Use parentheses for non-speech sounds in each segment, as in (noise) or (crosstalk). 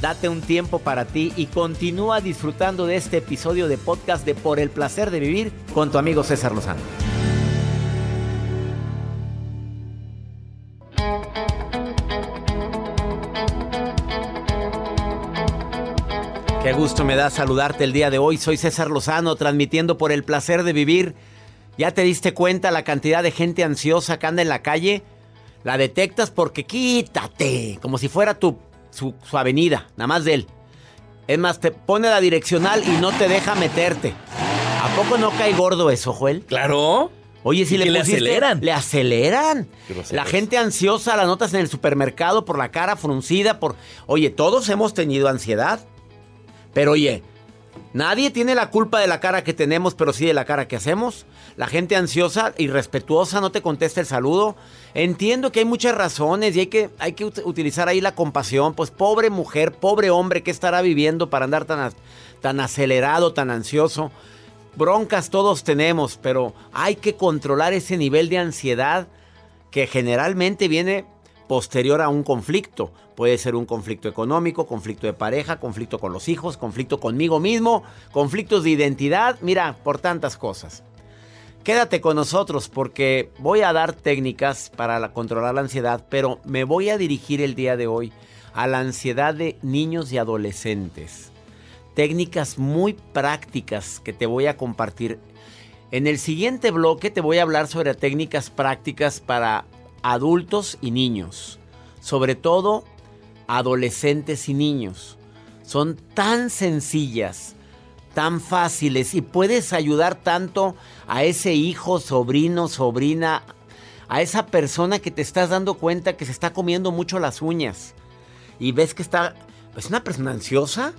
Date un tiempo para ti y continúa disfrutando de este episodio de podcast de Por el placer de vivir con tu amigo César Lozano. Qué gusto me da saludarte el día de hoy. Soy César Lozano, transmitiendo por el placer de vivir. ¿Ya te diste cuenta la cantidad de gente ansiosa que anda en la calle? La detectas porque quítate, como si fuera tu, su, su avenida, nada más de él. Es más, te pone la direccional y no te deja meterte. ¿A poco no cae gordo eso, Joel? Claro. Oye, si le, le aceleran. Le aceleran. La gente ansiosa la notas en el supermercado por la cara fruncida, por... Oye, todos hemos tenido ansiedad. Pero oye, nadie tiene la culpa de la cara que tenemos, pero sí de la cara que hacemos. La gente ansiosa y respetuosa no te contesta el saludo. Entiendo que hay muchas razones y hay que, hay que ut- utilizar ahí la compasión. Pues pobre mujer, pobre hombre, ¿qué estará viviendo para andar tan, tan acelerado, tan ansioso? Broncas todos tenemos, pero hay que controlar ese nivel de ansiedad que generalmente viene posterior a un conflicto. Puede ser un conflicto económico, conflicto de pareja, conflicto con los hijos, conflicto conmigo mismo, conflictos de identidad, mira, por tantas cosas. Quédate con nosotros porque voy a dar técnicas para la- controlar la ansiedad, pero me voy a dirigir el día de hoy a la ansiedad de niños y adolescentes. Técnicas muy prácticas que te voy a compartir. En el siguiente bloque te voy a hablar sobre técnicas prácticas para adultos y niños. Sobre todo adolescentes y niños. Son tan sencillas, tan fáciles y puedes ayudar tanto a ese hijo, sobrino, sobrina, a esa persona que te estás dando cuenta que se está comiendo mucho las uñas y ves que está es una persona ansiosa.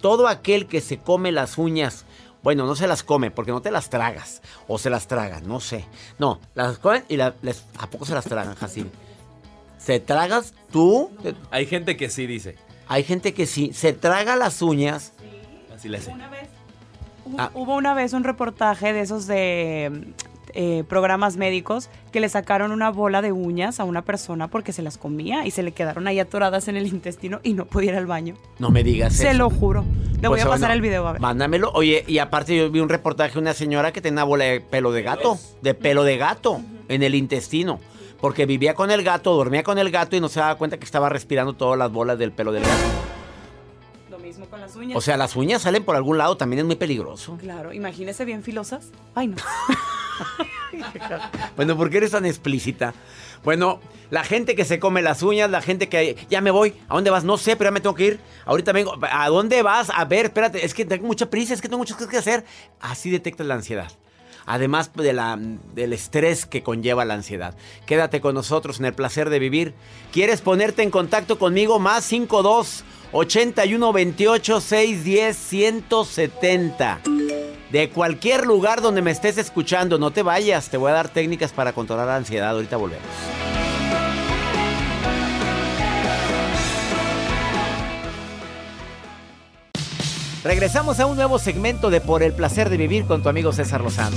Todo aquel que se come las uñas, bueno, no se las come porque no te las tragas o se las tragan, no sé. No, las comen y la- les- a poco se las tragan, así. ¿Se tragas tú? Hay gente que sí dice. Hay gente que sí, se traga las uñas. Así le hace. Hubo- Ah. Hubo una vez un reportaje de esos de eh, programas médicos que le sacaron una bola de uñas a una persona porque se las comía y se le quedaron ahí atoradas en el intestino y no podía ir al baño. No me digas Se eso. lo juro. Le voy Pues, a pasar bueno, el video, a ver. Mándamelo. Oye, y aparte yo vi un reportaje de una señora que tenía una bola de pelo de gato. De pelo de gato en el intestino. Porque vivía con el gato, dormía con el gato y no se daba cuenta que estaba respirando todas las bolas del pelo del gato. Lo mismo con las uñas. O sea, las uñas salen por algún lado, también es muy peligroso. Claro, imagínese bien filosas. Ay, no. (laughs) (laughs) Bueno, ¿por qué eres tan explícita? Bueno, la gente que se come las uñas, la gente que ya me voy, ¿a dónde vas? No sé, pero ya me tengo que ir. Ahorita vengo. ¿A dónde vas? A ver, espérate, es que tengo mucha prisa, es que tengo muchas cosas que hacer. Así detectas la ansiedad. Además de la, del estrés que conlleva la ansiedad. Quédate con nosotros en el placer de vivir. ¿Quieres ponerte en contacto conmigo? Más 52 81 28 610 170. De cualquier lugar donde me estés escuchando, no te vayas. Te voy a dar técnicas para controlar la ansiedad. Ahorita volvemos. Regresamos a un nuevo segmento de Por el placer de vivir con tu amigo César Lozano.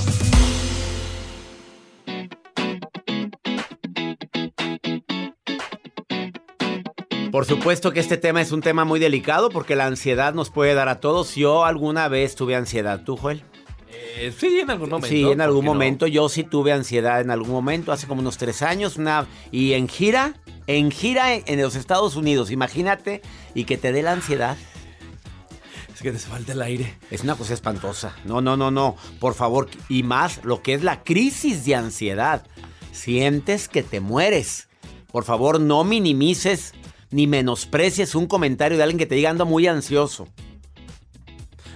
Por supuesto que este tema es un tema muy delicado porque la ansiedad nos puede dar a todos. Yo alguna vez tuve ansiedad. ¿Tú, Joel? Eh, sí, en algún momento. Sí, en algún momento. Yo sí tuve ansiedad en algún momento, hace como unos tres años. Una, y en gira, en gira en, en los Estados Unidos, imagínate, y que te dé la ansiedad. Es que te falta el aire. Es una cosa espantosa. No, no, no, no. Por favor. Y más lo que es la crisis de ansiedad. Sientes que te mueres. Por favor, no minimices ni menosprecies un comentario de alguien que te diga ando muy ansioso.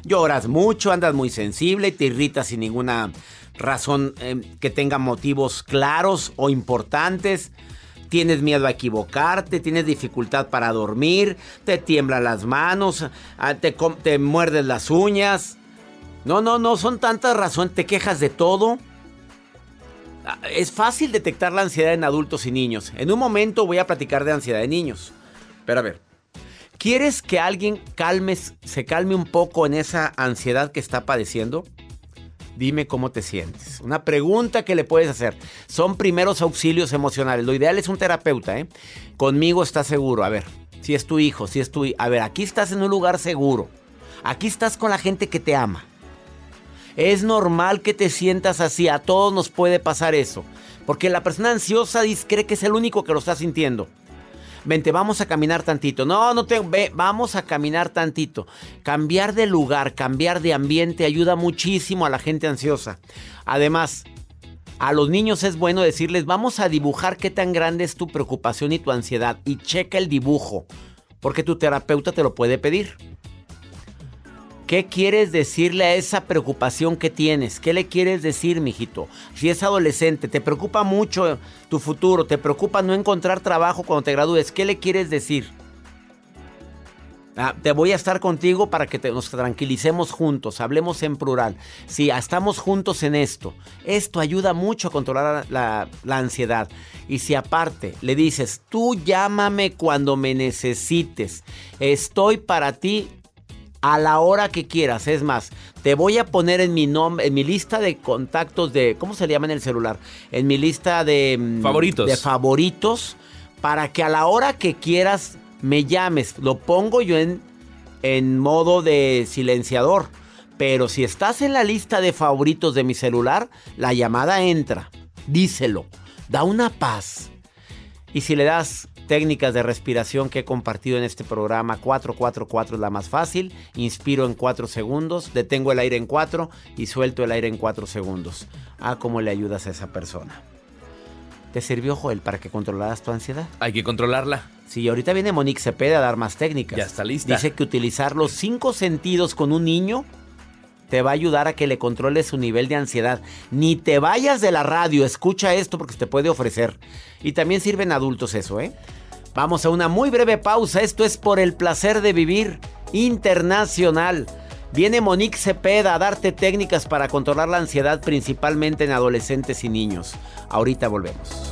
Lloras mucho, andas muy sensible y te irritas sin ninguna razón eh, que tenga motivos claros o importantes. Tienes miedo a equivocarte, tienes dificultad para dormir, te tiemblan las manos, ah, te, te muerdes las uñas. No, no, no, son tantas razones, te quejas de todo. Ah, Es fácil detectar la ansiedad en adultos y niños. En un momento voy a platicar de ansiedad de niños. Pero a ver, ¿quieres que alguien calmes, se calme un poco en esa ansiedad que está padeciendo? Dime cómo te sientes. Una pregunta que le puedes hacer. Son primeros auxilios emocionales. Lo ideal es un terapeuta, ¿eh? Conmigo estás seguro. A ver, si es tu hijo, si es tu... A ver, aquí estás en un lugar seguro. Aquí estás con la gente que te ama. Es normal que te sientas así. A todos nos puede pasar eso. Porque la persona ansiosa cree que es el único que lo está sintiendo. Vente, vamos a caminar tantito. No, no te ve, vamos a caminar tantito. Cambiar de lugar, cambiar de ambiente ayuda muchísimo a la gente ansiosa. Además, a los niños es bueno decirles, vamos a dibujar qué tan grande es tu preocupación y tu ansiedad y checa el dibujo, porque tu terapeuta te lo puede pedir. ¿Qué quieres decirle a esa preocupación que tienes? ¿Qué le quieres decir, mijito? Si es adolescente, te preocupa mucho tu futuro, te preocupa no encontrar trabajo cuando te gradúes, ¿qué le quieres decir? Ah, te voy a estar contigo para que te- nos tranquilicemos juntos, hablemos en plural. Sí, estamos juntos en esto. Esto ayuda mucho a controlar la, la ansiedad. Y si aparte le dices, tú llámame cuando me necesites, estoy para ti a la hora que quieras. Es más, te voy a poner en mi nombre, en mi lista de contactos de, ¿cómo se le llama en el celular? En mi lista de mm, Favoritos. De favoritos para que a la hora que quieras me llames. Lo pongo yo en, en modo de silenciador. Pero si estás en la lista de favoritos de mi celular, la llamada entra. Díselo. Da una paz. Y si le das técnicas de respiración que he compartido en este programa, 444 es la más fácil. Inspiro en 4 segundos, detengo el aire en 4 y suelto el aire en 4 segundos. Ah, cómo le ayudas a esa persona. ¿Te sirvió, Joel, para que controlaras tu ansiedad? Hay que controlarla. Sí, ahorita viene Monique Cepeda a dar más técnicas. Ya está lista. Dice que utilizar los cinco sentidos con un niño te va a ayudar a que le controle su nivel de ansiedad. Ni te vayas de la radio, escucha esto porque te puede ofrecer. Y también sirven adultos eso, ¿eh? Vamos a una muy breve pausa. Esto es por el placer de vivir internacional. Viene Monique Cepeda a darte técnicas para controlar la ansiedad principalmente en adolescentes y niños. Ahorita volvemos.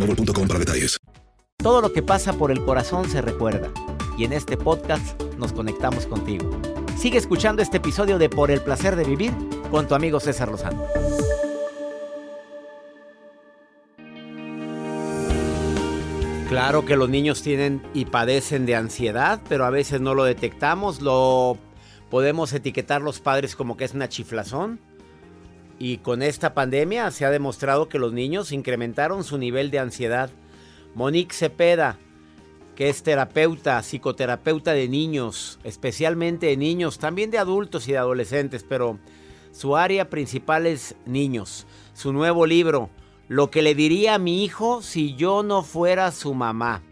boostmobile.com para detalles. Todo lo que pasa por el corazón se recuerda. Y en este podcast nos conectamos contigo. Sigue escuchando este episodio de Por el placer de vivir con tu amigo César Lozano. Claro que los niños tienen y padecen de ansiedad, pero a veces no lo detectamos, lo podemos etiquetar los padres como que es una chiflazón. Y con esta pandemia se ha demostrado que los niños incrementaron su nivel de ansiedad. Monique Cepeda, que es terapeuta, psicoterapeuta de niños, especialmente de niños, también de adultos y de adolescentes, pero su área principal es niños. Su nuevo libro, Lo que le diría a mi hijo si yo no fuera su mamá.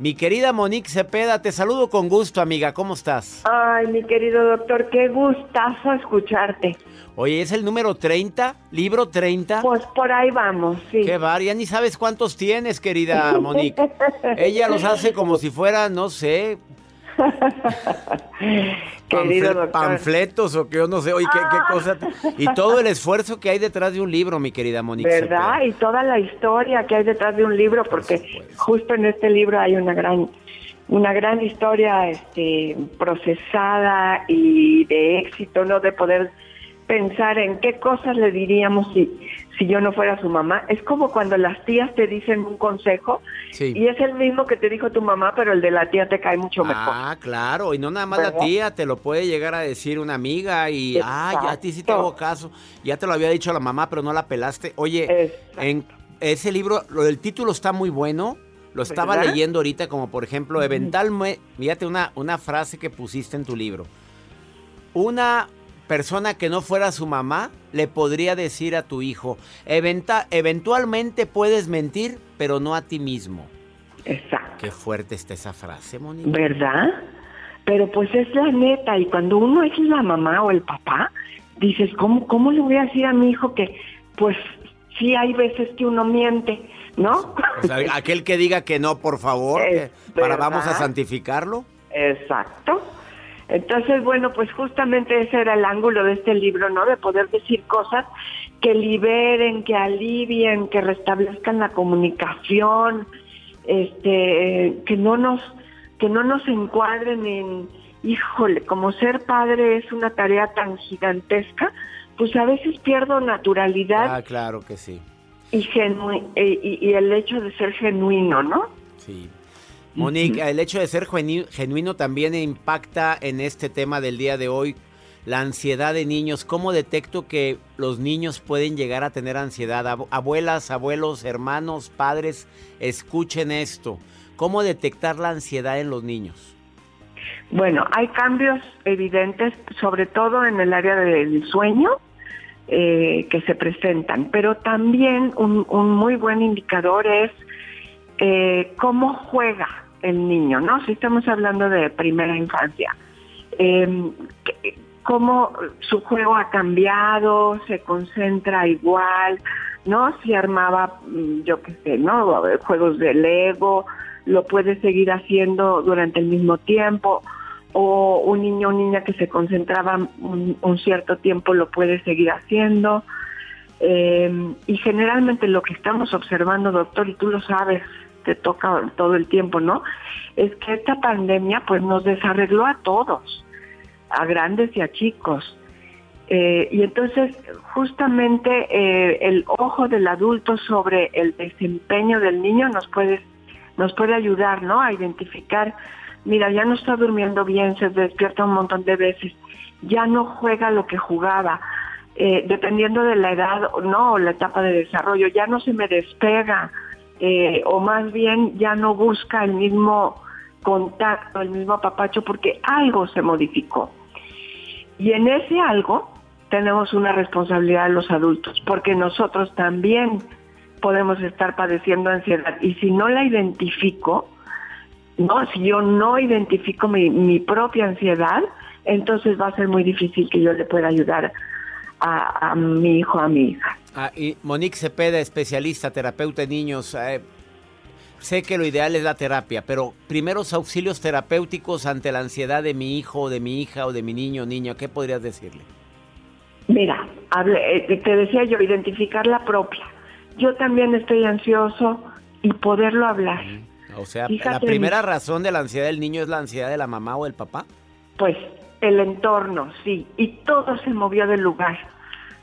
Mi querida Monique Cepeda, te saludo con gusto, amiga. ¿Cómo estás? Ay, mi querido doctor, qué gustazo escucharte. Oye, ¿es el número 30? ¿Libro 30? Pues por ahí vamos, sí. Qué bar, ya ni sabes cuántos tienes, querida Monique. (laughs) Ella los hace como si fuera, no sé, (laughs) Querido panfletos o que yo no sé, oye, qué, qué cosa. Y todo el esfuerzo que hay detrás de un libro, mi querida Monique. ¿Verdad? Cepeda. Y toda la historia que hay detrás de un libro, porque justo en este libro hay una gran una gran historia este, procesada y de éxito, ¿no? De poder pensar en qué cosas le diríamos si, si yo no fuera su mamá. Es como cuando las tías te dicen un consejo Sí. y es el mismo que te dijo tu mamá, pero el de la tía te cae mucho mejor. Ah, claro, y no nada más la tía, te lo puede llegar a decir una amiga y, ah, ya a ti sí te hago caso, ya te lo había dicho la mamá, pero no la pelaste. Oye, Exacto. en ese libro, lo del título está muy bueno, lo estaba ¿Verdad? leyendo ahorita como por ejemplo, eventualmente, fíjate una, una frase que pusiste en tu libro. Una persona que no fuera su mamá le podría decir a tu hijo, "Eventa- eventualmente puedes mentir, pero no a ti mismo. Exacto. Qué fuerte está esa frase, Mónica. ¿Verdad? Pero pues es la neta, y cuando uno es la mamá o el papá, dices, ¿cómo, cómo le voy a decir a mi hijo que, pues, sí hay veces que uno miente, ¿no? O sea, aquel que diga que no, por favor, para vamos a santificarlo. Exacto. Entonces, bueno, pues justamente ese era el ángulo de este libro, ¿no? De poder decir cosas que liberen, que alivien, que restablezcan la comunicación, este, que no nos, que no nos encuadren en, híjole, como ser padre es una tarea tan gigantesca, pues a veces pierdo naturalidad Ah, claro que sí. y, genu- e- y, y el hecho de ser genuino, ¿no? Sí. Monique, el hecho de ser genu- genuino también impacta en este tema del día de hoy, la ansiedad de niños. ¿Cómo detecto que los niños pueden llegar a tener ansiedad? Ab- Abuelas, abuelos, hermanos, padres, escuchen esto. ¿Cómo detectar la ansiedad en los niños? Bueno, hay cambios evidentes, sobre todo en el área del sueño, eh, que se presentan, pero también un, un muy buen indicador es eh, cómo juega el niño, ¿no? Si estamos hablando de primera infancia, que- cómo su juego ha cambiado, se concentra igual, ¿no? Si armaba, mm, yo qué sé, ¿no? Juegos de Lego, lo puede seguir haciendo durante el mismo tiempo, o un niño o niña que se concentraba un, un cierto tiempo lo puede seguir haciendo. Eh, y generalmente lo que estamos observando, doctor, y tú lo sabes, te toca todo el tiempo, ¿no? Es que esta pandemia pues nos desarregló a todos, a grandes y a chicos. Eh, y entonces justamente eh, el ojo del adulto sobre el desempeño del niño nos puede nos puede ayudar, ¿no? A identificar, mira, ya no está durmiendo bien, se despierta un montón de veces, ya no juega lo que jugaba, eh, dependiendo de la edad, no, o la etapa de desarrollo, ya no se me despega, eh, o más bien ya no busca el mismo contacto, el mismo apapacho, porque algo se modificó. Y en ese algo tenemos una responsabilidad los adultos, porque nosotros también podemos estar padeciendo ansiedad. Y si no la identifico, no, si yo no identifico mi, mi propia ansiedad, entonces va a ser muy difícil que yo le pueda ayudar a, a mi hijo, a mi hija. Ah, y Monique Cepeda, especialista, terapeuta de niños. eh, sé que lo ideal es la terapia, pero primeros auxilios terapéuticos ante la ansiedad de mi hijo, de mi hija o de mi niño o niña, ¿qué podrías decirle? Mira, hable- eh, te decía yo, identificar la propia. Yo también estoy ansioso y poderlo hablar. O sea, Fíjate, la primera razón de la ansiedad del niño es la ansiedad de la mamá o del papá. Pues el entorno, sí, y todo se movió del lugar.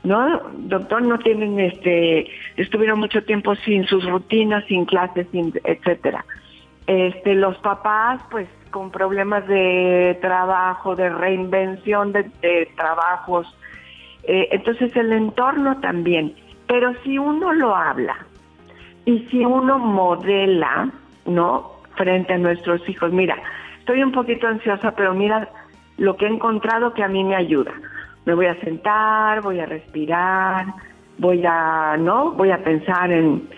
¿No? Doctor, no tienen este estuvieron mucho tiempo sin sus rutinas, sin clases, sin etcétera. Este los papás pues con problemas de trabajo, de reinvención de, trabajos. Eh, entonces el entorno también, pero si uno lo habla y si uno modela, ¿no? frente a nuestros hijos. Mira, estoy un poquito ansiosa, pero mira lo que he encontrado que a mí me ayuda. Me voy a sentar, voy a respirar, voy a, ¿no? Voy a pensar en,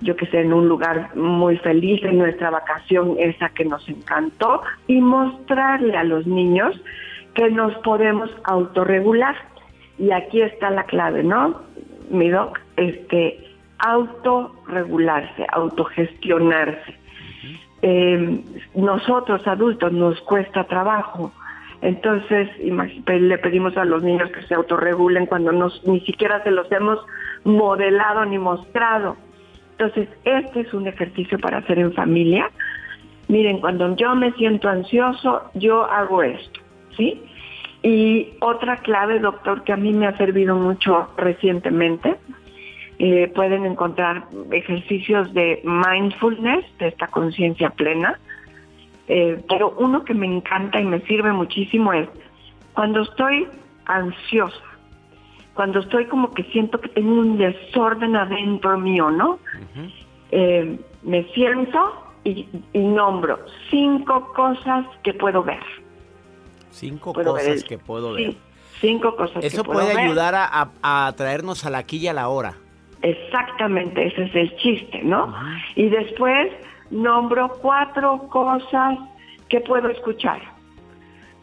yo que sé, en un lugar muy feliz, en nuestra vacación esa que nos encantó, y mostrarle a los niños que nos podemos autorregular. Y aquí está la clave, ¿no? Mi doc, este, autorregularse, autogestionarse. Eh, nosotros adultos nos cuesta trabajo. Entonces le pedimos a los niños que se autorregulen cuando nos, ni siquiera se los hemos modelado ni mostrado. Entonces, este es un ejercicio para hacer en familia. Miren, cuando yo me siento ansioso, yo hago esto, ¿sí? Y otra clave, doctor, que a mí me ha servido mucho recientemente, eh, pueden encontrar ejercicios de mindfulness, de esta conciencia plena, eh, pero uno que me encanta y me sirve muchísimo es cuando estoy ansiosa, cuando estoy como que siento que tengo un desorden adentro mío, ¿no? Eh, me siento y, nombro cinco cosas que puedo ver. Cinco cosas que puedo ver. cinco cosas Eso que puedo puede ayudar a, a, traernos a la quilla a la hora. Exactamente, ese es el chiste, ¿no? Y después nombro cuatro cosas que puedo escuchar.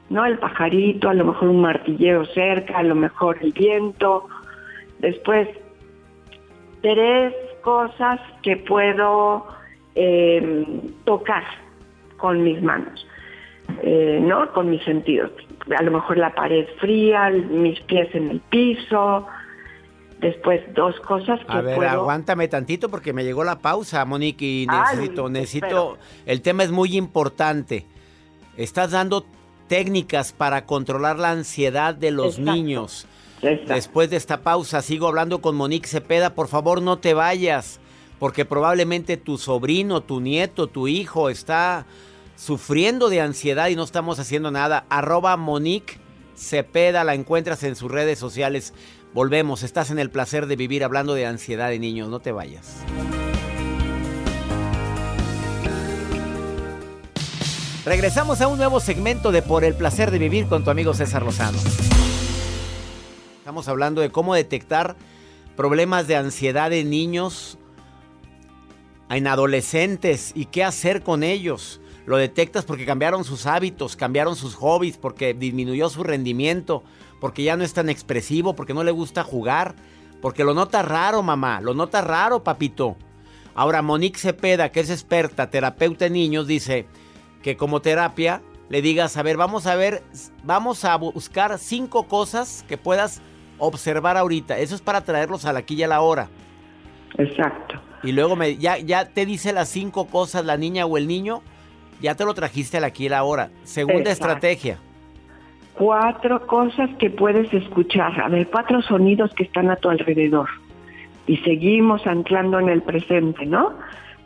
¿No? El pajarito, a lo mejor un martilleo cerca, a lo mejor el viento. Después, tres cosas que puedo em, tocar con mis manos, eh, ¿no? Con mis sentidos. A lo mejor la pared fría, mis pies en el piso, después dos cosas que A ver, aguántame tantito porque me llegó la pausa, Monique, y necesito, necesito, el tema es muy importante. Estás dando técnicas para controlar la ansiedad de los niños. Después de esta pausa, sigo hablando con Monique Cepeda, por favor no te vayas, porque probablemente tu sobrino, tu nieto, tu hijo está sufriendo de ansiedad y no estamos haciendo nada. Arroba Monique Cepeda, la encuentras en sus redes sociales. Volvemos, estás en el placer de vivir hablando de ansiedad de niños, no te vayas. Regresamos a un nuevo segmento de Por el placer de vivir con tu amigo César Lozano. Estamos hablando de cómo detectar problemas de ansiedad de niños en adolescentes y qué hacer con ellos. Lo detectas porque cambiaron sus hábitos, cambiaron sus hobbies, porque disminuyó su rendimiento, porque ya no es tan expresivo, porque no le gusta jugar, porque lo nota raro, mamá, lo nota raro, papito. Ahora, Monique Cepeda, que es experta, terapeuta de niños, dice que como terapia le digas, a ver, vamos a ver, vamos a buscar cinco cosas que puedas observar ahorita. Eso es para traerlos a la aquí y a la hora. Exacto. Y luego me, ya, ya te dice las cinco cosas la niña o el niño, ya te lo trajiste a la y a la hora. Segunda estrategia cuatro cosas que puedes escuchar, a ver, cuatro sonidos que están a tu alrededor. Y seguimos anclando en el presente, ¿no?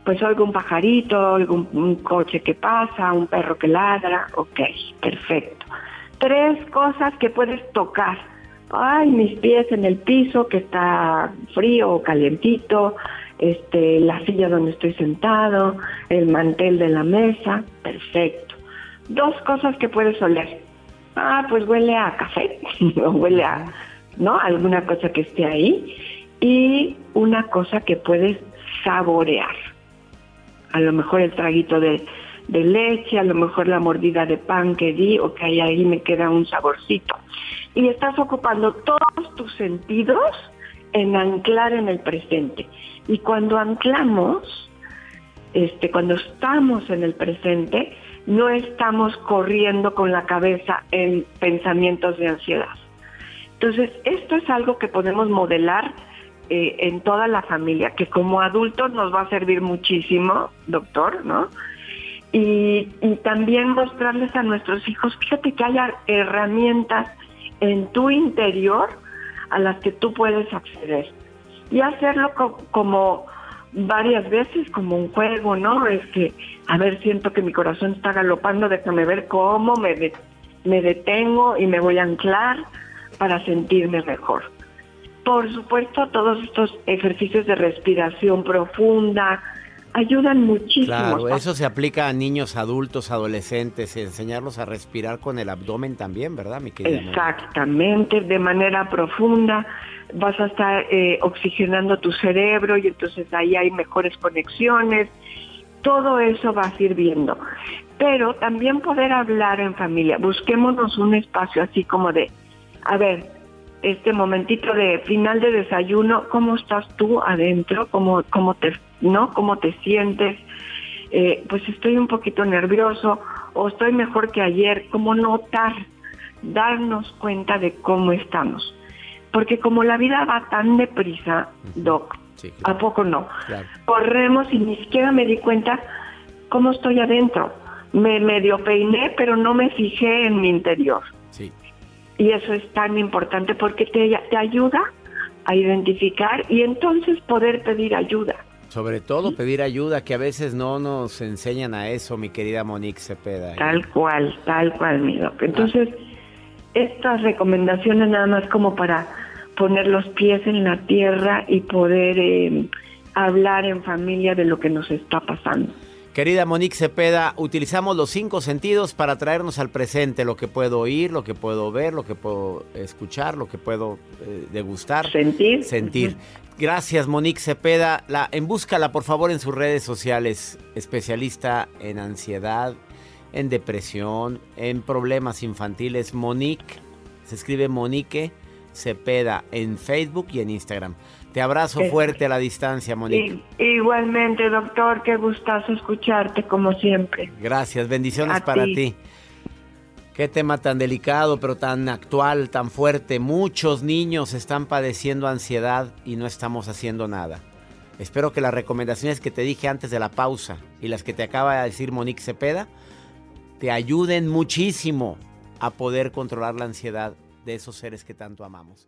Pues oigo un pajarito, un, coche que pasa, un perro que ladra, ok, perfecto. Tres cosas que puedes tocar. Ay, mis pies en el piso que está frío o calientito, este, la silla donde estoy sentado, el mantel de la mesa, perfecto. Dos cosas que puedes oler ah, pues huele a café, (laughs) huele a, ¿no? Alguna cosa que esté ahí. Y una cosa que puedes saborear. A lo mejor el traguito de, leche, a lo mejor la mordida de pan que di, o que ahí me queda un saborcito. Y estás ocupando todos tus sentidos en anclar en el presente. Y cuando anclamos, este, cuando estamos en el presente, no estamos corriendo con la cabeza en pensamientos de ansiedad. Entonces, esto es algo que podemos modelar eh, en toda la familia, que como adultos nos va a servir muchísimo, doctor, ¿no? Y, también mostrarles a nuestros hijos, fíjate que haya herramientas en tu interior a las que tú puedes acceder. Y hacerlo como varias veces como un juego, ¿no? Es que, a ver, siento que mi corazón está galopando, déjame ver cómo me, me detengo y me voy a anclar para sentirme mejor. Por supuesto, todos estos ejercicios de respiración profunda, ayudan muchísimo. Claro, eso se aplica a niños, adultos, adolescentes, enseñarlos a respirar con el abdomen también, ¿verdad, mi querida? Exactamente, de manera profunda. Vas a estar eh, oxigenando tu cerebro y entonces ahí hay mejores conexiones. Todo eso va sirviendo. Pero también poder hablar en familia. Busquémonos un espacio así como de, a ver, este momentito de final de desayuno, ¿cómo estás tú adentro? ¿Cómo, cómo, te, ¿no? ¿Cómo te sientes? Eh, pues estoy un poquito nervioso o estoy mejor que ayer. ¿Cómo notar? Darnos cuenta de cómo estamos. Porque como la vida va tan deprisa, Doc, ¿a poco no? Corremos y ni siquiera me di cuenta cómo estoy adentro. Me medio peiné, pero no me fijé en mi interior. Y eso es tan importante porque te, te ayuda a identificar y entonces poder pedir ayuda. Sobre todo pedir ayuda, que a veces no nos enseñan a eso, mi querida Monique Cepeda. ¿eh? Tal cual, tal cual, mi doc. Entonces, estas recomendaciones nada más como para poner los pies en la tierra y poder eh, hablar en familia de lo que nos está pasando. Querida Monique Cepeda, utilizamos los cinco sentidos para traernos al presente, lo que puedo oír, lo que puedo ver, lo que puedo escuchar, lo que puedo eh, degustar. Sentir. Sentir. Gracias, Monique Cepeda. La, en búscala, por favor, en sus redes sociales. Especialista en ansiedad, en depresión, en problemas infantiles. Monique, se escribe Monique Cepeda en Facebook y en Instagram. Te abrazo fuerte a la distancia, Monique. igualmente, doctor, qué gustazo escucharte como siempre. Gracias, bendiciones para ti. Qué tema tan delicado, pero tan actual, tan fuerte. Muchos niños están padeciendo ansiedad y no estamos haciendo nada. Espero que las recomendaciones que te dije antes de la pausa y las que te acaba de decir Monique Cepeda te ayuden muchísimo a poder controlar la ansiedad de esos seres que tanto amamos.